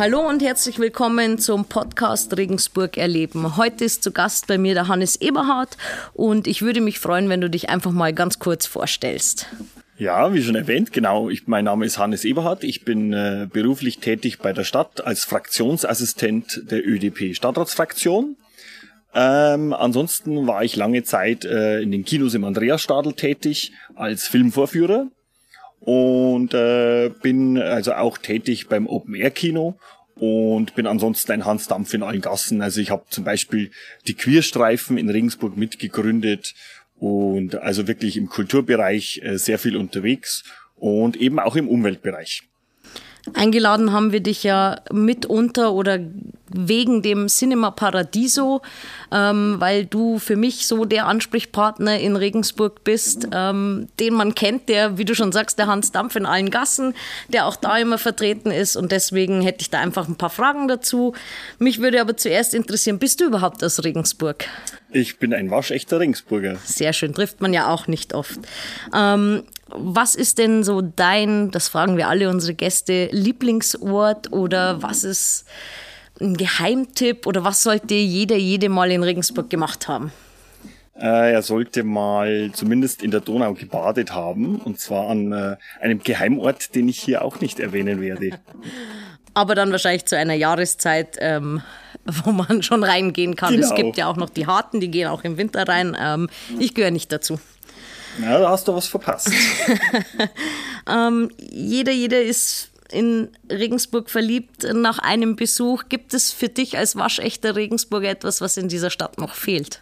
Hallo und herzlich willkommen zum Podcast Regensburg erleben. Heute ist zu Gast bei mir der Hannes Eberhardt und ich würde mich freuen, wenn du dich einfach mal ganz kurz vorstellst. Ja, wie schon erwähnt, genau. Ich, mein Name ist Hannes Eberhardt. Ich bin äh, beruflich tätig bei der Stadt als Fraktionsassistent der ÖDP Stadtratsfraktion. Ähm, ansonsten war ich lange Zeit äh, in den Kinos im Andreasstadel tätig als Filmvorführer und äh, bin also auch tätig beim Open Air Kino und bin ansonsten ein Hans Dampf in allen Gassen. Also ich habe zum Beispiel die Queerstreifen in Regensburg mitgegründet und also wirklich im Kulturbereich äh, sehr viel unterwegs und eben auch im Umweltbereich. Eingeladen haben wir dich ja mitunter oder wegen dem Cinema Paradiso, ähm, weil du für mich so der Ansprechpartner in Regensburg bist, ähm, den man kennt, der, wie du schon sagst, der Hans Dampf in allen Gassen, der auch da immer vertreten ist. Und deswegen hätte ich da einfach ein paar Fragen dazu. Mich würde aber zuerst interessieren, bist du überhaupt aus Regensburg? Ich bin ein waschechter Regensburger. Sehr schön, trifft man ja auch nicht oft. Ähm, was ist denn so dein, das fragen wir alle unsere Gäste, Lieblingsort oder was ist ein Geheimtipp oder was sollte jeder, jede mal in Regensburg gemacht haben? Äh, er sollte mal zumindest in der Donau gebadet haben und zwar an äh, einem Geheimort, den ich hier auch nicht erwähnen werde. Aber dann wahrscheinlich zu einer Jahreszeit, ähm, wo man schon reingehen kann. Genau. Es gibt ja auch noch die Harten, die gehen auch im Winter rein. Ähm, ich gehöre nicht dazu. Ja, da hast du was verpasst. ähm, jeder, jeder ist in Regensburg verliebt nach einem Besuch. Gibt es für dich als waschechter Regensburger etwas, was in dieser Stadt noch fehlt?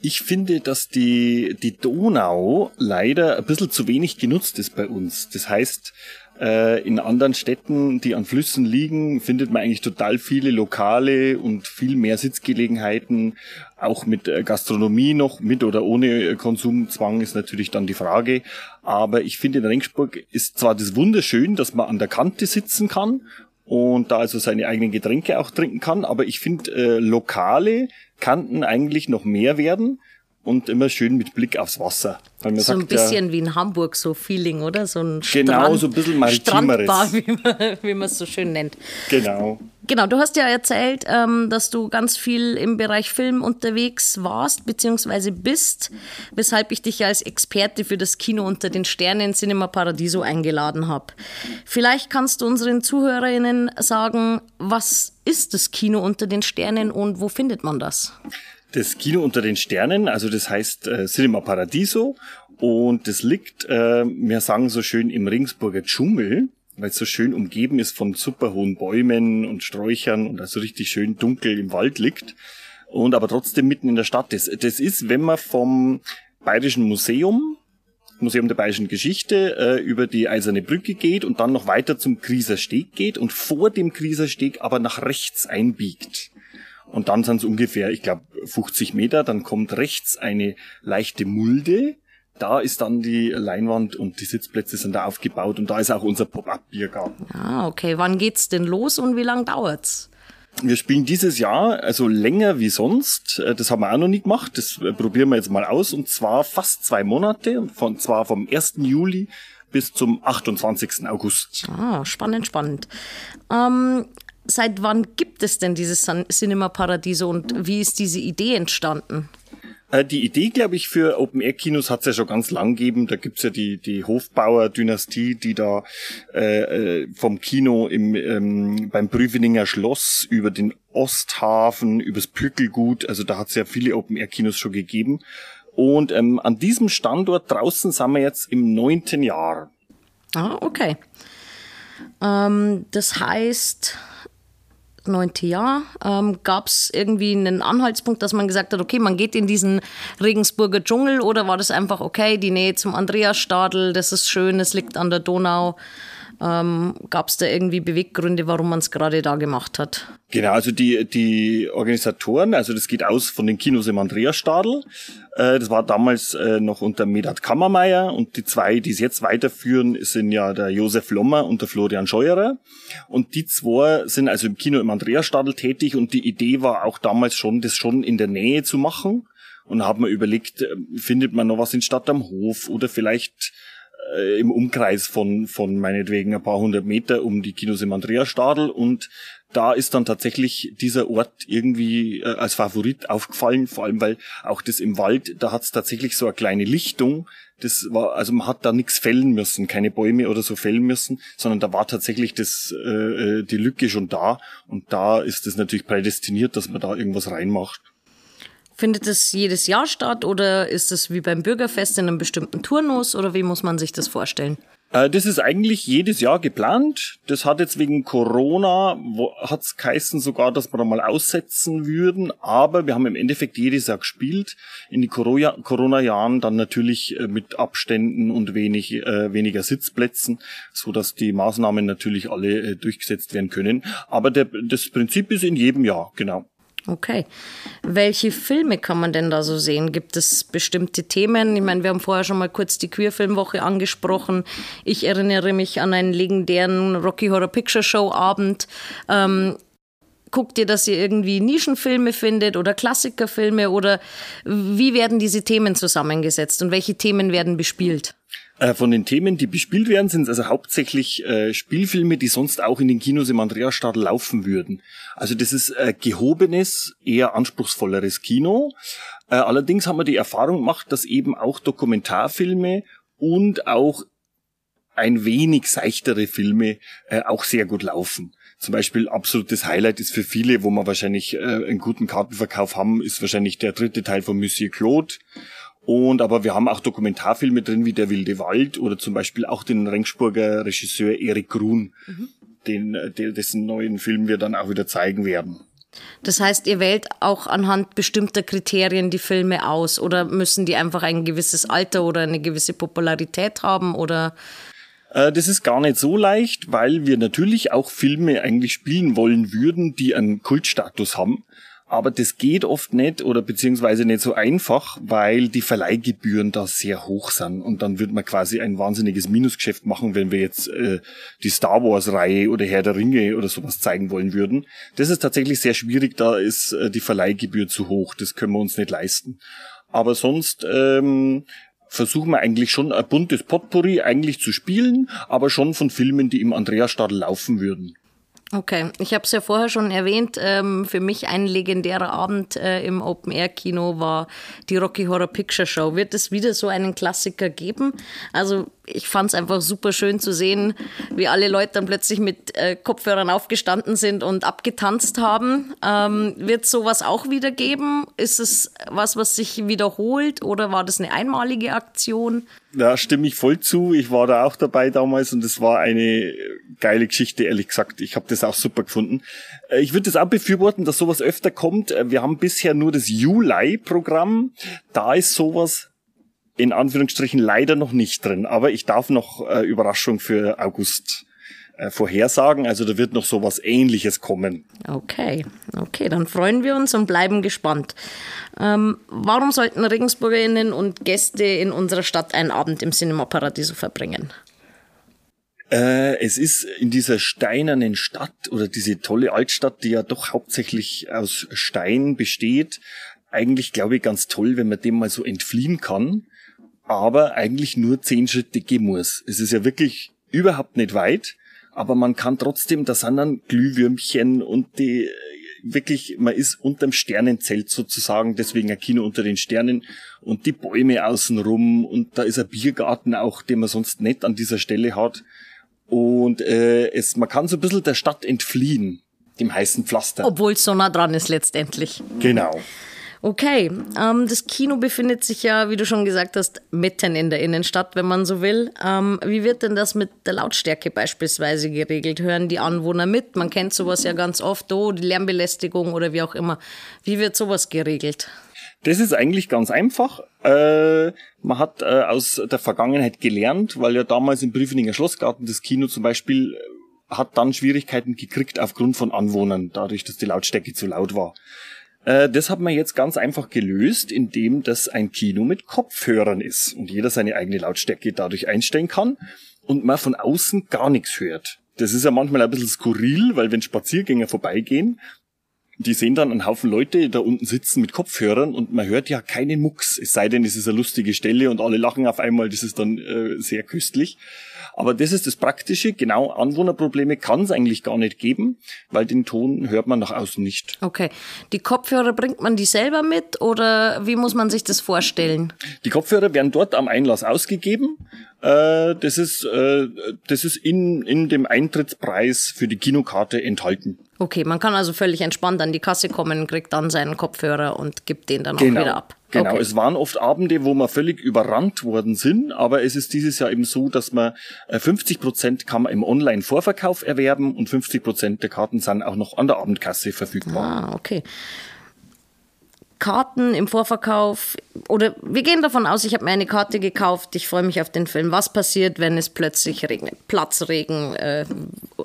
Ich finde, dass die, die Donau leider ein bisschen zu wenig genutzt ist bei uns. Das heißt, in anderen Städten, die an Flüssen liegen, findet man eigentlich total viele Lokale und viel mehr Sitzgelegenheiten. Auch mit äh, Gastronomie noch, mit oder ohne äh, Konsumzwang ist natürlich dann die Frage. Aber ich finde, in Regensburg ist zwar das wunderschön, dass man an der Kante sitzen kann und da also seine eigenen Getränke auch trinken kann, aber ich finde, äh, Lokale kannten eigentlich noch mehr werden und immer schön mit Blick aufs Wasser. so sagt, ein bisschen ja, wie in Hamburg, so Feeling, oder? So ein genau, Strand, so ein bisschen maritimeres. Strandbar, wie man, wie man es so schön nennt. Genau. Genau, du hast ja erzählt, ähm, dass du ganz viel im Bereich Film unterwegs warst, beziehungsweise bist, weshalb ich dich ja als Experte für das Kino unter den Sternen Cinema Paradiso eingeladen habe. Vielleicht kannst du unseren ZuhörerInnen sagen, was ist das Kino unter den Sternen und wo findet man das? Das Kino unter den Sternen, also das heißt äh, Cinema Paradiso und das liegt, äh, wir sagen so schön im Ringsburger Dschungel, weil es so schön umgeben ist von super hohen Bäumen und Sträuchern und also richtig schön dunkel im Wald liegt und aber trotzdem mitten in der Stadt ist. Das ist, wenn man vom Bayerischen Museum Museum der Bayerischen Geschichte äh, über die Eiserne Brücke geht und dann noch weiter zum Grieser Steg geht und vor dem Grieser Steg aber nach rechts einbiegt. Und dann sind es ungefähr, ich glaube, 50 Meter. Dann kommt rechts eine leichte Mulde. Da ist dann die Leinwand und die Sitzplätze sind da aufgebaut und da ist auch unser Pop-up-Biergarten. Ah, okay. Wann geht's denn los und wie lang dauert's? Wir spielen dieses Jahr also länger wie sonst. Äh, das haben wir auch noch nie gemacht. Das äh, probieren wir jetzt mal aus. Und zwar fast zwei Monate. Und zwar vom 1. Juli bis zum 28. August. Ah, spannend, spannend. Ähm, seit wann gibt es denn dieses Cinema Paradiso und wie ist diese Idee entstanden? Äh, die Idee, glaube ich, für Open-Air-Kinos hat es ja schon ganz lang gegeben. Da gibt's ja die, die Hofbauer-Dynastie, die da äh, äh, vom Kino im, ähm, beim Prüfeninger Schloss über den Osthafen, übers Pückelgut, also da hat's ja viele Open-Air-Kinos schon gegeben. Und ähm, an diesem Standort draußen sind wir jetzt im neunten Jahr. Ah, okay. Ähm, das heißt, neunte Jahr, ähm, gab es irgendwie einen Anhaltspunkt, dass man gesagt hat, okay, man geht in diesen Regensburger Dschungel oder war das einfach, okay, die Nähe zum Andreasstadel, das ist schön, es liegt an der Donau. Ähm, Gab es da irgendwie Beweggründe, warum man es gerade da gemacht hat? Genau, also die, die Organisatoren, also das geht aus von den Kinos im Andreasstadel. Äh, das war damals äh, noch unter Medat Kammermeier und die zwei, die es jetzt weiterführen, sind ja der Josef Lommer und der Florian Scheuerer. Und die zwei sind also im Kino im Andreasstadel tätig und die Idee war auch damals schon, das schon in der Nähe zu machen. Und haben wir überlegt, äh, findet man noch was in Stadt am Hof oder vielleicht äh, im Umkreis von, von meinetwegen ein paar hundert Meter um die Kinos im Andreasstadel und da ist dann tatsächlich dieser Ort irgendwie äh, als Favorit aufgefallen, vor allem weil auch das im Wald, da hat es tatsächlich so eine kleine Lichtung. Das war, also man hat da nichts fällen müssen, keine Bäume oder so fällen müssen, sondern da war tatsächlich das, äh, äh die Lücke schon da und da ist es natürlich prädestiniert, dass man da irgendwas reinmacht. Findet es jedes Jahr statt oder ist es wie beim Bürgerfest in einem bestimmten Turnus oder wie muss man sich das vorstellen? Äh, das ist eigentlich jedes Jahr geplant. Das hat jetzt wegen Corona, hat es geheißen sogar, dass wir da mal aussetzen würden. Aber wir haben im Endeffekt jedes Jahr gespielt. In die Corona-Jahren dann natürlich äh, mit Abständen und wenig, äh, weniger Sitzplätzen, so dass die Maßnahmen natürlich alle äh, durchgesetzt werden können. Aber der, das Prinzip ist in jedem Jahr, genau. Okay. Welche Filme kann man denn da so sehen? Gibt es bestimmte Themen? Ich meine, wir haben vorher schon mal kurz die Queerfilmwoche angesprochen. Ich erinnere mich an einen legendären Rocky Horror Picture Show Abend. Ähm, guckt ihr, dass ihr irgendwie Nischenfilme findet oder Klassikerfilme oder wie werden diese Themen zusammengesetzt und welche Themen werden bespielt? Äh, von den Themen, die bespielt werden, sind es also hauptsächlich äh, Spielfilme, die sonst auch in den Kinos im Andreasstadel laufen würden. Also das ist äh, gehobenes, eher anspruchsvolleres Kino. Allerdings haben wir die Erfahrung gemacht, dass eben auch Dokumentarfilme und auch ein wenig seichtere Filme äh, auch sehr gut laufen. Zum Beispiel absolutes Highlight ist für viele, wo man wahrscheinlich äh, einen guten Kartenverkauf haben, ist wahrscheinlich der dritte Teil von Monsieur Claude. Und aber wir haben auch Dokumentarfilme drin wie Der wilde Wald oder zum Beispiel auch den Rengsburger Regisseur Erik Grun, mhm. den, äh, dessen neuen Film wir dann auch wieder zeigen werden. Das heißt, ihr wählt auch anhand bestimmter Kriterien die Filme aus oder müssen die einfach ein gewisses Alter oder eine gewisse Popularität haben oder? Äh, das ist gar nicht so leicht, weil wir natürlich auch Filme eigentlich spielen wollen würden, die einen Kultstatus haben. Aber das geht oft nicht oder beziehungsweise nicht so einfach, weil die Verleihgebühren da sehr hoch sind. Und dann wird man quasi ein wahnsinniges Minusgeschäft machen, wenn wir jetzt äh, die Star Wars-Reihe oder Herr der Ringe oder sowas zeigen wollen würden. Das ist tatsächlich sehr schwierig, da ist äh, die Verleihgebühr zu hoch. Das können wir uns nicht leisten. Aber sonst ähm, versuchen wir eigentlich schon ein buntes Potpourri eigentlich zu spielen, aber schon von Filmen, die im Andreasstadel laufen würden. Okay, ich habe es ja vorher schon erwähnt. Ähm, für mich ein legendärer Abend äh, im Open Air Kino war die Rocky Horror Picture Show. Wird es wieder so einen Klassiker geben? Also ich fand es einfach super schön zu sehen, wie alle Leute dann plötzlich mit äh, Kopfhörern aufgestanden sind und abgetanzt haben. Ähm, wird sowas auch wieder geben? Ist es was, was sich wiederholt oder war das eine einmalige Aktion? Ja, stimme ich voll zu. Ich war da auch dabei damals und es war eine geile Geschichte, ehrlich gesagt. Ich habe das auch super gefunden. Äh, ich würde das auch befürworten, dass sowas öfter kommt. Äh, wir haben bisher nur das Juli-Programm. Da ist sowas in Anführungsstrichen leider noch nicht drin, aber ich darf noch äh, Überraschung für August äh, vorhersagen. Also da wird noch sowas ähnliches kommen. Okay, okay, dann freuen wir uns und bleiben gespannt. Ähm, warum sollten RegensburgerInnen und Gäste in unserer Stadt einen Abend im Cinema Paradiso verbringen? Äh, es ist in dieser steinernen Stadt oder diese tolle Altstadt, die ja doch hauptsächlich aus Stein besteht, eigentlich, glaube ich, ganz toll, wenn man dem mal so entfliehen kann aber eigentlich nur zehn Schritte gehen muss. Es ist ja wirklich überhaupt nicht weit, aber man kann trotzdem, da sind dann Glühwürmchen und die wirklich, man ist unterm Sternenzelt sozusagen, deswegen ein Kino unter den Sternen und die Bäume außenrum und da ist ein Biergarten auch, den man sonst nicht an dieser Stelle hat. Und äh, es, man kann so ein bisschen der Stadt entfliehen, dem heißen Pflaster. Obwohl es so nah dran ist letztendlich. Genau. Okay, ähm, das Kino befindet sich ja, wie du schon gesagt hast, mitten in der Innenstadt, wenn man so will. Ähm, wie wird denn das mit der Lautstärke beispielsweise geregelt? Hören die Anwohner mit? Man kennt sowas ja ganz oft, oh, die Lärmbelästigung oder wie auch immer. Wie wird sowas geregelt? Das ist eigentlich ganz einfach. Äh, man hat äh, aus der Vergangenheit gelernt, weil ja damals im Briefeninger Schlossgarten das Kino zum Beispiel äh, hat dann Schwierigkeiten gekriegt aufgrund von Anwohnern, dadurch, dass die Lautstärke zu laut war. Äh, das hat man jetzt ganz einfach gelöst, indem das ein Kino mit Kopfhörern ist und jeder seine eigene Lautstärke dadurch einstellen kann und man von außen gar nichts hört. Das ist ja manchmal ein bisschen skurril, weil wenn Spaziergänger vorbeigehen, die sehen dann einen Haufen Leute da unten sitzen mit Kopfhörern und man hört ja keinen Mucks. Es sei denn, es ist eine lustige Stelle und alle lachen auf einmal, das ist dann äh, sehr köstlich. Aber das ist das Praktische, genau Anwohnerprobleme kann es eigentlich gar nicht geben, weil den Ton hört man nach außen nicht. Okay. Die Kopfhörer bringt man die selber mit oder wie muss man sich das vorstellen? Die Kopfhörer werden dort am Einlass ausgegeben. Äh, das ist, äh, das ist in, in dem Eintrittspreis für die Kinokarte enthalten. Okay, man kann also völlig entspannt an die Kasse kommen, kriegt dann seinen Kopfhörer und gibt den dann genau, auch wieder ab. Genau, okay. es waren oft Abende, wo wir völlig überrannt worden sind, aber es ist dieses Jahr eben so, dass man 50 Prozent kann man im Online-Vorverkauf erwerben und 50 Prozent der Karten sind auch noch an der Abendkasse verfügbar. Ah, okay. Karten im Vorverkauf oder wir gehen davon aus, ich habe mir eine Karte gekauft, ich freue mich auf den Film. Was passiert, wenn es plötzlich regnet? Platzregen äh,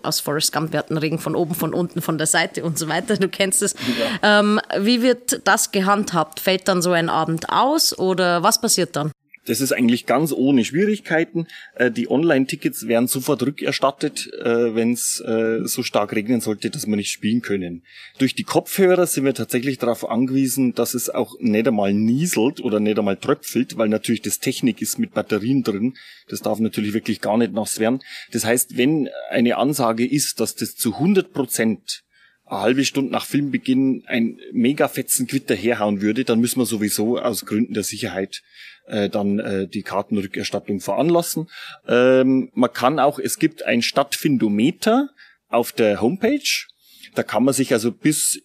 aus Forrest Gump, wir hatten Regen von oben, von unten, von der Seite und so weiter, du kennst es. Ja. Ähm, wie wird das gehandhabt? Fällt dann so ein Abend aus oder was passiert dann? Das ist eigentlich ganz ohne Schwierigkeiten. Äh, die Online-Tickets werden sofort rückerstattet, äh, wenn es äh, so stark regnen sollte, dass wir nicht spielen können. Durch die Kopfhörer sind wir tatsächlich darauf angewiesen, dass es auch nicht einmal nieselt oder nicht einmal tröpfelt, weil natürlich das Technik ist mit Batterien drin. Das darf natürlich wirklich gar nicht nass werden. Das heißt, wenn eine Ansage ist, dass das zu 100 Prozent eine halbe Stunde nach Filmbeginn ein mega fetzen Quitter herhauen würde, dann müssen wir sowieso aus Gründen der Sicherheit äh, dann äh, die Kartenrückerstattung veranlassen. Ähm, man kann auch, es gibt ein Stadtfindometer auf der Homepage. Da kann man sich also bis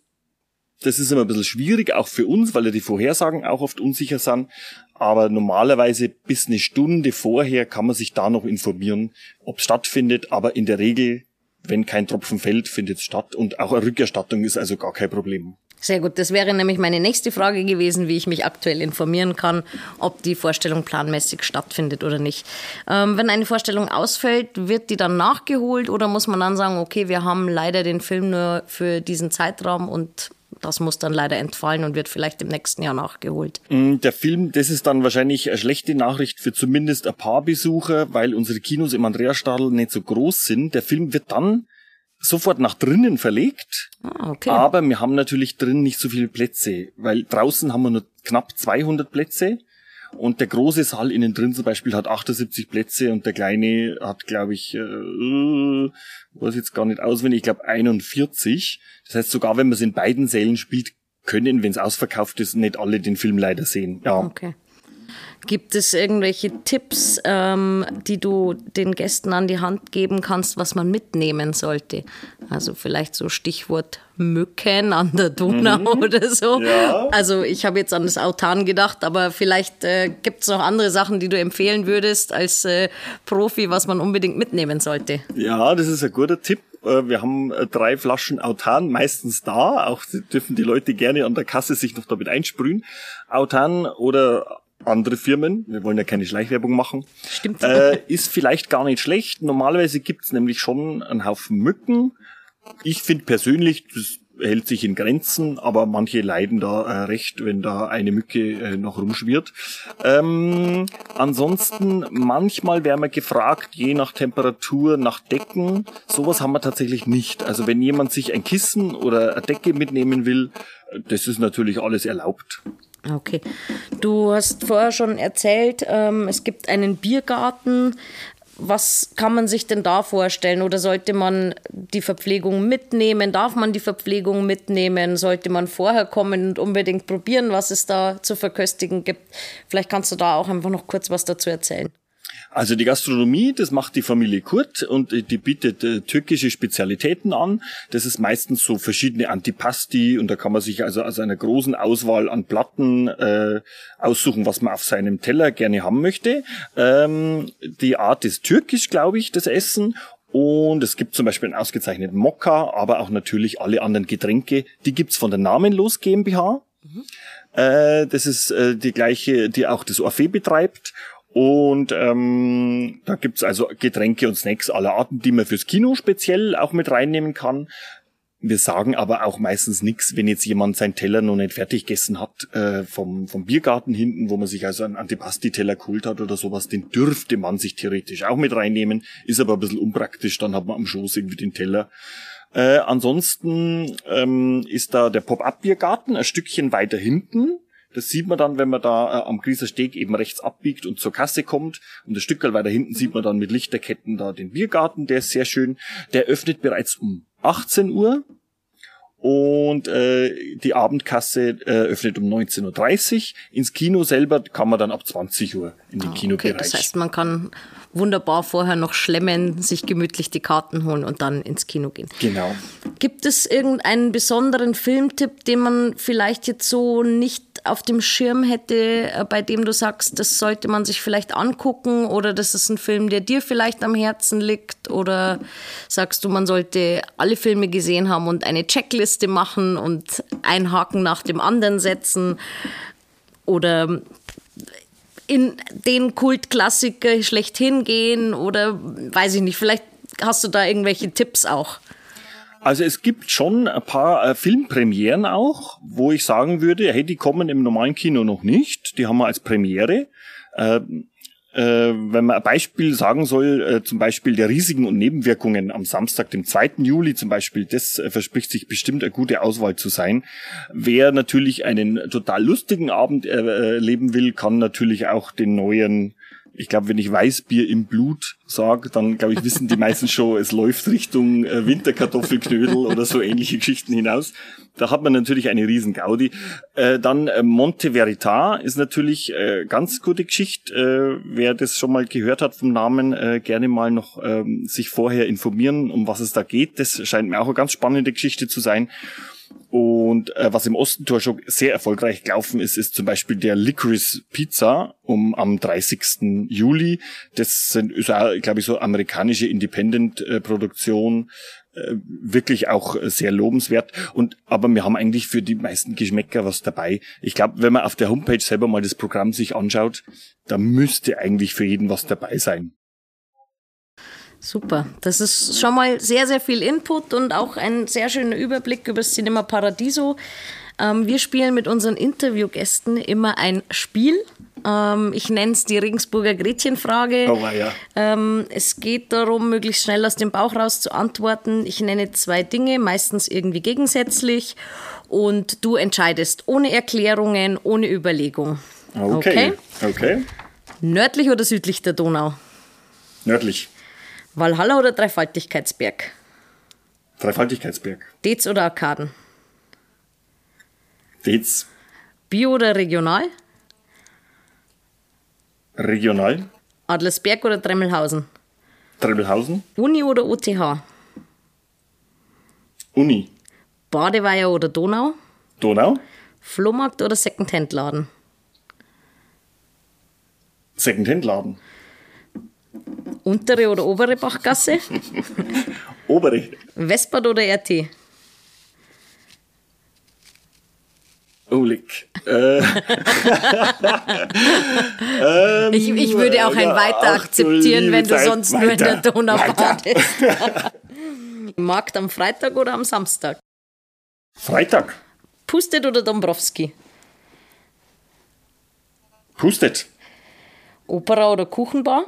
das ist immer ein bisschen schwierig, auch für uns, weil ja die Vorhersagen auch oft unsicher sind. Aber normalerweise bis eine Stunde vorher kann man sich da noch informieren, ob es stattfindet. Aber in der Regel, wenn kein Tropfen fällt, findet es statt. Und auch eine Rückerstattung ist also gar kein Problem. Sehr gut. Das wäre nämlich meine nächste Frage gewesen, wie ich mich aktuell informieren kann, ob die Vorstellung planmäßig stattfindet oder nicht. Ähm, wenn eine Vorstellung ausfällt, wird die dann nachgeholt oder muss man dann sagen, okay, wir haben leider den Film nur für diesen Zeitraum und das muss dann leider entfallen und wird vielleicht im nächsten Jahr nachgeholt. Mm, der Film, das ist dann wahrscheinlich eine schlechte Nachricht für zumindest ein paar Besucher, weil unsere Kinos im Andreasstadl nicht so groß sind. Der Film wird dann sofort nach drinnen verlegt. Ah, okay. Aber wir haben natürlich drin nicht so viele Plätze, weil draußen haben wir nur knapp 200 Plätze. Und der große Saal innen drin zum Beispiel hat 78 Plätze und der kleine hat, glaube ich, äh, weiß jetzt gar nicht auswendig, ich glaube 41. Das heißt, sogar wenn man es in beiden Sälen spielt, können, wenn es ausverkauft ist, nicht alle den Film leider sehen. Ja. Okay. Gibt es irgendwelche Tipps, ähm, die du den Gästen an die Hand geben kannst, was man mitnehmen sollte? Also vielleicht so Stichwort Mücken an der Donau mhm. oder so. Ja. Also ich habe jetzt an das Autan gedacht, aber vielleicht äh, gibt es noch andere Sachen, die du empfehlen würdest als äh, Profi, was man unbedingt mitnehmen sollte. Ja, das ist ein guter Tipp. Äh, wir haben äh, drei Flaschen Autan meistens da. Auch dürfen die Leute gerne an der Kasse sich noch damit einsprühen. Autan oder andere Firmen, wir wollen ja keine Schleichwerbung machen, Stimmt. Äh, ist vielleicht gar nicht schlecht. Normalerweise gibt's nämlich schon einen Haufen Mücken. Ich finde persönlich, das hält sich in Grenzen, aber manche leiden da äh, recht, wenn da eine Mücke äh, noch rumschwirrt. Ähm, ansonsten, manchmal wäre man gefragt, je nach Temperatur, nach Decken. Sowas haben wir tatsächlich nicht. Also wenn jemand sich ein Kissen oder eine Decke mitnehmen will, äh, das ist natürlich alles erlaubt. Okay. Du hast vorher schon erzählt, ähm, es gibt einen Biergarten. Was kann man sich denn da vorstellen? Oder sollte man die Verpflegung mitnehmen? Darf man die Verpflegung mitnehmen? Sollte man vorher kommen und unbedingt probieren, was es da zu verköstigen gibt? Vielleicht kannst du da auch einfach noch kurz was dazu erzählen. Also die Gastronomie, das macht die Familie Kurt und die bietet äh, türkische Spezialitäten an. Das ist meistens so verschiedene Antipasti und da kann man sich also aus einer großen Auswahl an Platten äh, aussuchen, was man auf seinem Teller gerne haben möchte. Ähm, die Art ist türkisch, glaube ich, das Essen und es gibt zum Beispiel einen ausgezeichneten Mokka, aber auch natürlich alle anderen Getränke. Die gibt's von der Namenlos GmbH. Mhm. Äh, das ist äh, die gleiche, die auch das Orphee betreibt. Und ähm, da gibt's also Getränke und Snacks aller Arten, die man fürs Kino speziell auch mit reinnehmen kann. Wir sagen aber auch meistens nichts, wenn jetzt jemand seinen Teller noch nicht fertig gegessen hat, äh, vom, vom Biergarten hinten, wo man sich also einen Antipasti-Teller geholt hat oder sowas, den dürfte man sich theoretisch auch mit reinnehmen, ist aber ein bisschen unpraktisch, dann hat man am Schoß irgendwie den Teller. Äh, ansonsten ähm, ist da der Pop-Up-Biergarten ein Stückchen weiter hinten. Das sieht man dann, wenn man da äh, am Grieser Steg eben rechts abbiegt und zur Kasse kommt. Und das Stück weiter hinten sieht man dann mit Lichterketten da den Biergarten, der ist sehr schön. Der öffnet bereits um 18 Uhr. Und äh, die Abendkasse äh, öffnet um 19.30 Uhr. Ins Kino selber kann man dann ab 20 Uhr in den ah, Kinobereich. Okay, das heißt, man kann wunderbar vorher noch schlemmen, sich gemütlich die Karten holen und dann ins Kino gehen. Genau. Gibt es irgendeinen besonderen Filmtipp, den man vielleicht jetzt so nicht auf dem Schirm hätte, äh, bei dem du sagst, das sollte man sich vielleicht angucken oder das ist ein Film, der dir vielleicht am Herzen liegt oder sagst du, man sollte alle Filme gesehen haben und eine Checkliste machen und einen Haken nach dem anderen setzen oder in den Kultklassiker schlechthin gehen oder weiß ich nicht, vielleicht hast du da irgendwelche Tipps auch. Also es gibt schon ein paar äh, Filmpremieren auch, wo ich sagen würde, hey, die kommen im normalen Kino noch nicht, die haben wir als Premiere. Äh, äh, wenn man ein Beispiel sagen soll, äh, zum Beispiel der Risiken und Nebenwirkungen am Samstag, dem 2. Juli zum Beispiel, das äh, verspricht sich bestimmt eine gute Auswahl zu sein. Wer natürlich einen total lustigen Abend erleben will, kann natürlich auch den neuen ich glaube, wenn ich Weißbier im Blut sage, dann glaube ich, wissen die meisten schon, es läuft Richtung äh, Winterkartoffelknödel oder so ähnliche Geschichten hinaus. Da hat man natürlich eine riesen Gaudi. Äh, dann äh, Monte Verita ist natürlich äh, ganz gute Geschichte. Äh, wer das schon mal gehört hat vom Namen, äh, gerne mal noch ähm, sich vorher informieren, um was es da geht. Das scheint mir auch eine ganz spannende Geschichte zu sein. Und äh, was im Ostentor schon sehr erfolgreich gelaufen ist, ist zum Beispiel der Licorice Pizza um am 30. Juli. Das sind, glaube ich, so amerikanische Independent-Produktion. Äh, wirklich auch sehr lobenswert. Und aber wir haben eigentlich für die meisten Geschmäcker was dabei. Ich glaube, wenn man auf der Homepage selber mal das Programm sich anschaut, da müsste eigentlich für jeden was dabei sein. Super. Das ist schon mal sehr, sehr viel Input und auch ein sehr schöner Überblick über das Cinema Paradiso. Ähm, wir spielen mit unseren Interviewgästen immer ein Spiel. Ähm, ich nenne es die Regensburger Gretchenfrage. Oh, ja. ähm, es geht darum, möglichst schnell aus dem Bauch raus zu antworten. Ich nenne zwei Dinge, meistens irgendwie gegensätzlich. Und du entscheidest ohne Erklärungen, ohne Überlegung. Okay. Okay. okay. Nördlich oder südlich der Donau? Nördlich. Valhalla oder Dreifaltigkeitsberg? Dreifaltigkeitsberg. Dez oder Arkaden? Dez. Bio oder regional? Regional. Adlersberg oder Tremmelhausen? Tremmelhausen. Uni oder OTH? Uni. Badeweiher oder Donau? Donau. Flohmarkt oder Secondhand-Laden? Secondhand-Laden. Untere oder obere Bachgasse? obere. Westbad oder RT? Olik. Äh. ähm, ich, ich, würde auch ein Weiter akzeptieren, wenn du sonst weiter, nur in der Donau badest. Markt am Freitag oder am Samstag? Freitag. Pustet oder Dombrowski? Pustet. Opera oder Kuchenbar?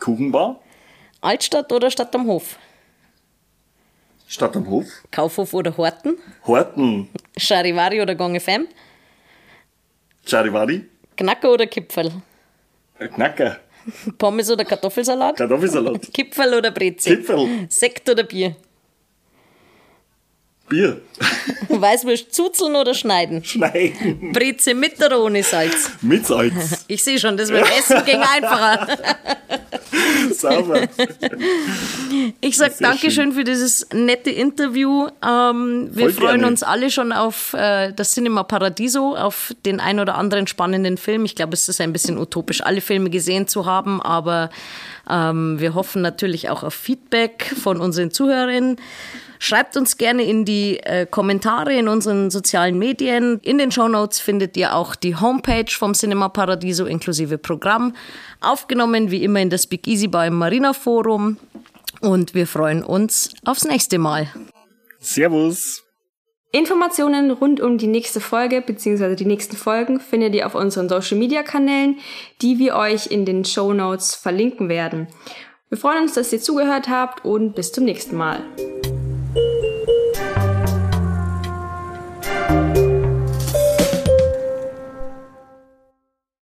Kuchenbar. Altstadt oder Stadt am Hof? Stadt am Hof. Kaufhof oder Horten? Horten. Charivari oder Gong FM? Charivari. Knacker oder Kipferl? Knacker. Pommes oder Kartoffelsalat? Kartoffelsalat. Kipferl oder Brezi? Kipferl. Sekt oder Bier? Bier. Weißwurst zuzeln oder schneiden? Schneiden. Breze mit oder ohne Salz? Mit Salz. Ich sehe schon, das mit dem Essen ging einfacher. Sauber. Ich sage Dankeschön für dieses nette Interview. Ähm, wir Voll freuen gerne. uns alle schon auf äh, das Cinema Paradiso, auf den ein oder anderen spannenden Film. Ich glaube, es ist ein bisschen utopisch, alle Filme gesehen zu haben, aber ähm, wir hoffen natürlich auch auf Feedback von unseren Zuhörerinnen. Schreibt uns gerne in die äh, Kommentare in unseren sozialen Medien. In den Show Notes findet ihr auch die Homepage vom Cinema Paradiso inklusive Programm. Aufgenommen wie immer in das Big Easy Bar im Marina Forum. Und wir freuen uns aufs nächste Mal. Servus. Informationen rund um die nächste Folge bzw. die nächsten Folgen findet ihr auf unseren Social Media Kanälen, die wir euch in den Show Notes verlinken werden. Wir freuen uns, dass ihr zugehört habt und bis zum nächsten Mal.